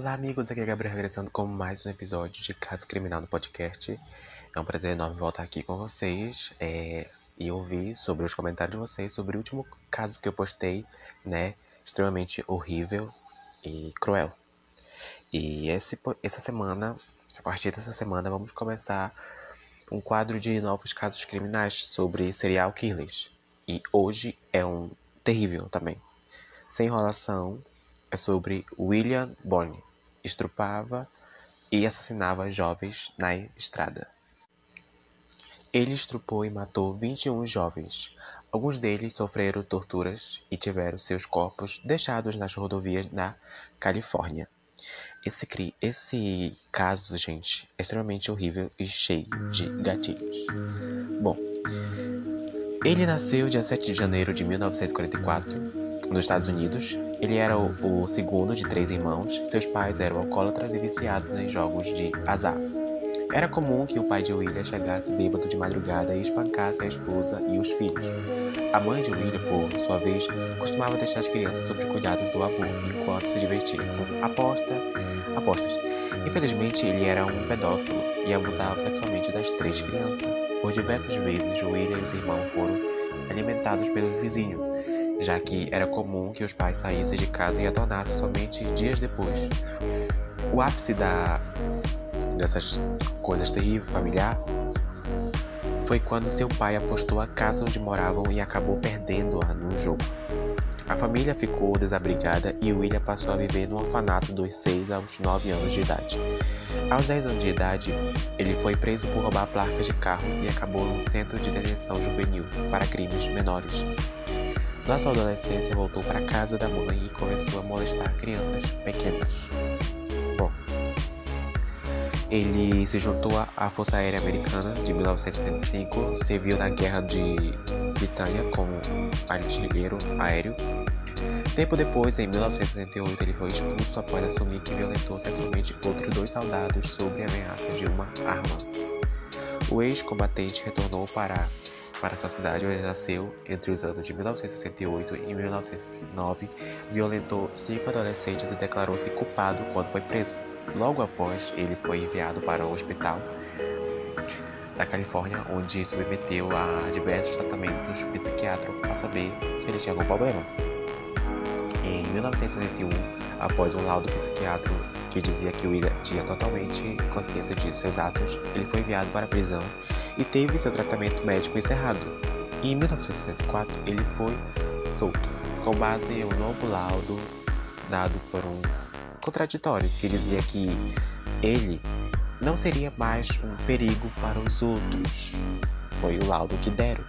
Olá, amigos. Aqui é Gabriel regressando com mais um episódio de Caso Criminal no podcast. É um prazer enorme voltar aqui com vocês é, e ouvir sobre os comentários de vocês sobre o último caso que eu postei, né? Extremamente horrível e cruel. E esse, essa semana, a partir dessa semana, vamos começar um quadro de novos casos criminais sobre serial killers. E hoje é um terrível também. Sem enrolação, é sobre William Bonney. Estrupava e assassinava jovens na estrada. Ele estrupou e matou 21 jovens. Alguns deles sofreram torturas e tiveram seus corpos deixados nas rodovias na Califórnia. Esse, esse caso, gente, é extremamente horrível e cheio de gatilhos. Bom, ele nasceu dia 7 de janeiro de 1944 nos Estados Unidos. Ele era o, o, segundo de três irmãos. Seus pais eram alcoólatras e viciados em jogos de azar. Era comum que o pai de William chegasse bêbado de madrugada e espancasse a esposa e os filhos. A mãe de William, por sua vez, costumava deixar as crianças sob cuidados do avô enquanto se divertia com aposta, apostas. Infelizmente, ele era um pedófilo e abusava sexualmente das três crianças. Por diversas vezes, William e os irmãos foram alimentados pelos vizinhos, já que era comum que os pais saíssem de casa e retornassem somente dias depois. O ápice da, dessas coisas terríveis familiar foi quando seu pai apostou a casa onde moravam e acabou perdendo-a no jogo. A família ficou desabrigada e William passou a viver no orfanato dos 6 aos 9 anos de idade. Aos 10 anos de idade, ele foi preso por roubar placas de carro e acabou num centro de detenção juvenil para crimes menores. Na sua adolescência, voltou para casa da mãe e começou a molestar crianças pequenas. Bom, ele se juntou à Força Aérea Americana de 1975, serviu na Guerra de Britânia como artilheiro aéreo. Tempo depois, em 1968, ele foi expulso após assumir que violentou sexualmente outros dois soldados sob ameaça de uma arma. O ex-combatente retornou para para sua cidade onde nasceu entre os anos de 1968 e 1909, violentou cinco adolescentes e declarou-se culpado quando foi preso. Logo após, ele foi enviado para o hospital da Califórnia, onde submeteu a diversos tratamentos psiquiátricos para saber se ele tinha algum problema. Em 1971, após um laudo psiquiátrico que dizia que William tinha totalmente consciência de seus atos, ele foi enviado para a prisão e teve seu tratamento médico encerrado. Em 1964, ele foi solto, com base em um novo laudo dado por um contraditório que dizia que ele não seria mais um perigo para os outros. Foi o laudo que deram.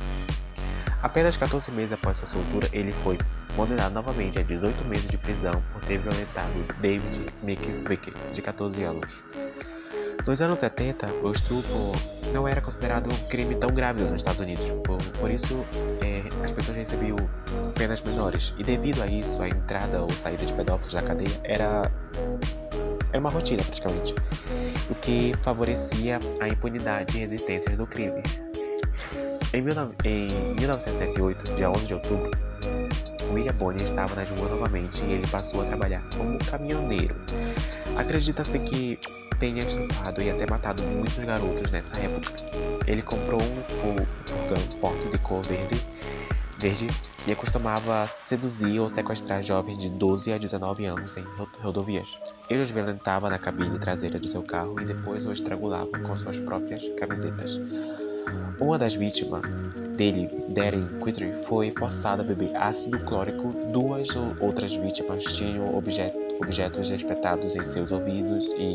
Apenas 14 meses após sua soltura, ele foi condenado novamente a 18 meses de prisão por ter violentado David McVicker, de 14 anos. Nos anos 70, o estupro não era considerado um crime tão grave nos Estados Unidos, por, por isso é, as pessoas recebiam penas menores. E devido a isso, a entrada ou saída de pedófilos da cadeia era, era uma rotina praticamente, o que favorecia a impunidade e resistência do crime. Em, em 1978, dia 11 de outubro, William Bonner estava na rua novamente e ele passou a trabalhar como caminhoneiro. Acredita-se que tenha estrupado e até matado muitos garotos nessa época. Ele comprou um furgão forte de cor verde, verde e costumava seduzir ou sequestrar jovens de 12 a 19 anos em rodovias. Ele os violentava na cabine traseira de seu carro e depois os estrangulava com suas próprias camisetas. Uma das vítimas dele, Darren Quitter, foi forçada a beber ácido clórico. Duas outras vítimas tinham objeto, objetos espetados em seus ouvidos e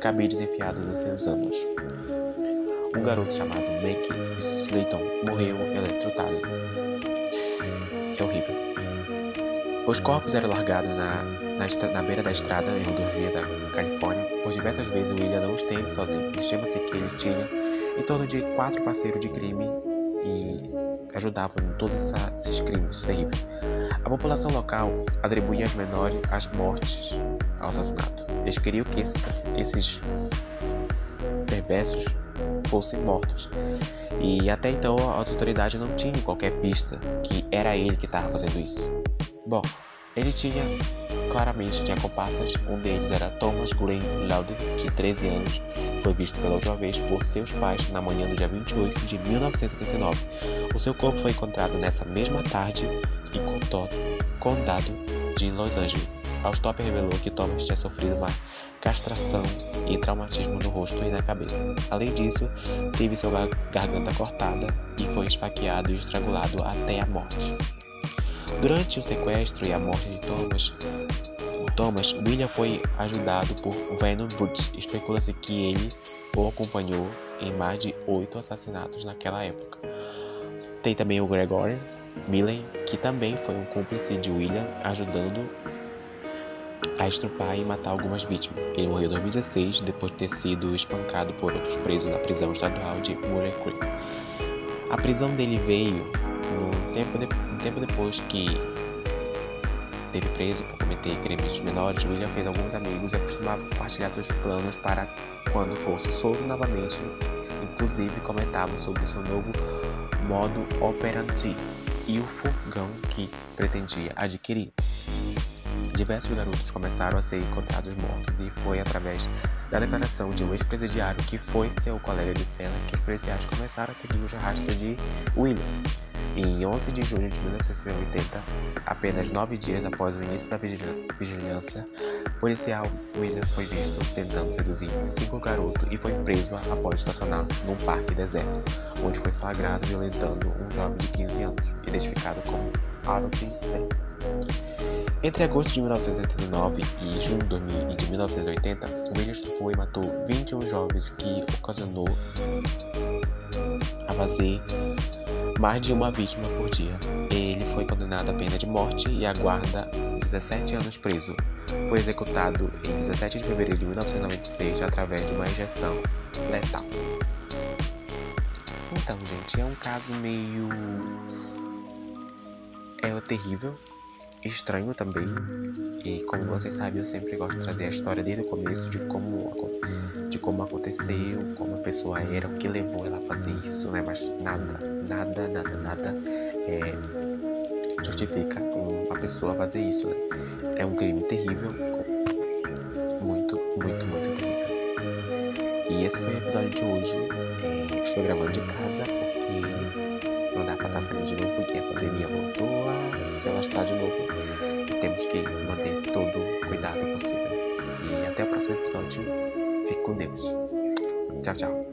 cabides enfiados nos seus anos. Um garoto chamado Mickey Slayton morreu eletrocutado. É horrível. Os corpos eram largados na, na, na, beira da estrada em rodovia da Califórnia. Por diversas vezes, William não esteve sozinho. Estima-se que ele tinha em torno de quatro parceiros de crime e ajudavam em todos esses crimes terríveis. A população local atribuía as menores as mortes ao assassinato. Eles queriam que esses, esses perversos fossem mortos. E até então as autoridades não tinham qualquer pista que era ele que estava fazendo isso. Bom, ele tinha claramente tinha comparsas. Um deles era Thomas Green Loudon, de 13 anos, foi visto pela última vez por seus pais na manhã do dia 28 de 1989. O seu corpo foi encontrado nessa mesma tarde em condado de Los Angeles. A autópsia revelou que Thomas tinha sofrido uma castração e traumatismo no rosto e na cabeça. Além disso, teve sua garganta cortada e foi esfaqueado e estrangulado até a morte. Durante o sequestro e a morte de Thomas, Thomas, William foi ajudado por Venom Boots. Especula-se que ele o acompanhou em mais de oito assassinatos naquela época. Tem também o Gregory Millen, que também foi um cúmplice de William, ajudando a estrupar e matar algumas vítimas. Ele morreu em 2016 depois de ter sido espancado por outros presos na prisão estadual de Murray Creek. A prisão dele veio um tempo, de, um tempo depois que teve preso por cometer crimes menores, William fez alguns amigos e acostumava compartilhar seus planos para quando fosse solto novamente. Inclusive comentava sobre seu novo modo operandi e o fogão que pretendia adquirir. Diversos garotos começaram a ser encontrados mortos e foi através da declaração de um ex-presidiário que foi seu colega de cela que os policiais começaram a seguir os rastros de William. Em 11 de junho de 1980, apenas nove dias após o início da vigilância policial, William foi visto tentando seduzir cinco garotos e foi preso após estacionar num parque deserto, onde foi flagrado violentando um jovem de 15 anos, identificado como Harold Lee. Entre agosto de 1979 e junho de 1980, William estupou e matou 21 jovens que ocasionou a fazer mais de uma vítima por dia. Ele foi condenado à pena de morte e aguarda 17 anos preso. Foi executado em 17 de fevereiro de 1996 através de uma injeção letal. Então, gente, é um caso meio. É terrível, estranho também. E como vocês sabem, eu sempre gosto de trazer a história desde o começo de como, de como aconteceu, como a pessoa era, o que levou ela a fazer isso, né? Mas nada, nada, nada, nada é, justifica uma pessoa fazer isso, né? É um crime terrível, muito, muito, muito terrível. E esse foi o episódio de hoje. É, estou gravando de casa estar saindo de novo porque a pandemia voltou a se alastrar de novo. E temos que manter todo o cuidado possível. E até o próximo episódio. Fique com Deus. Tchau, tchau.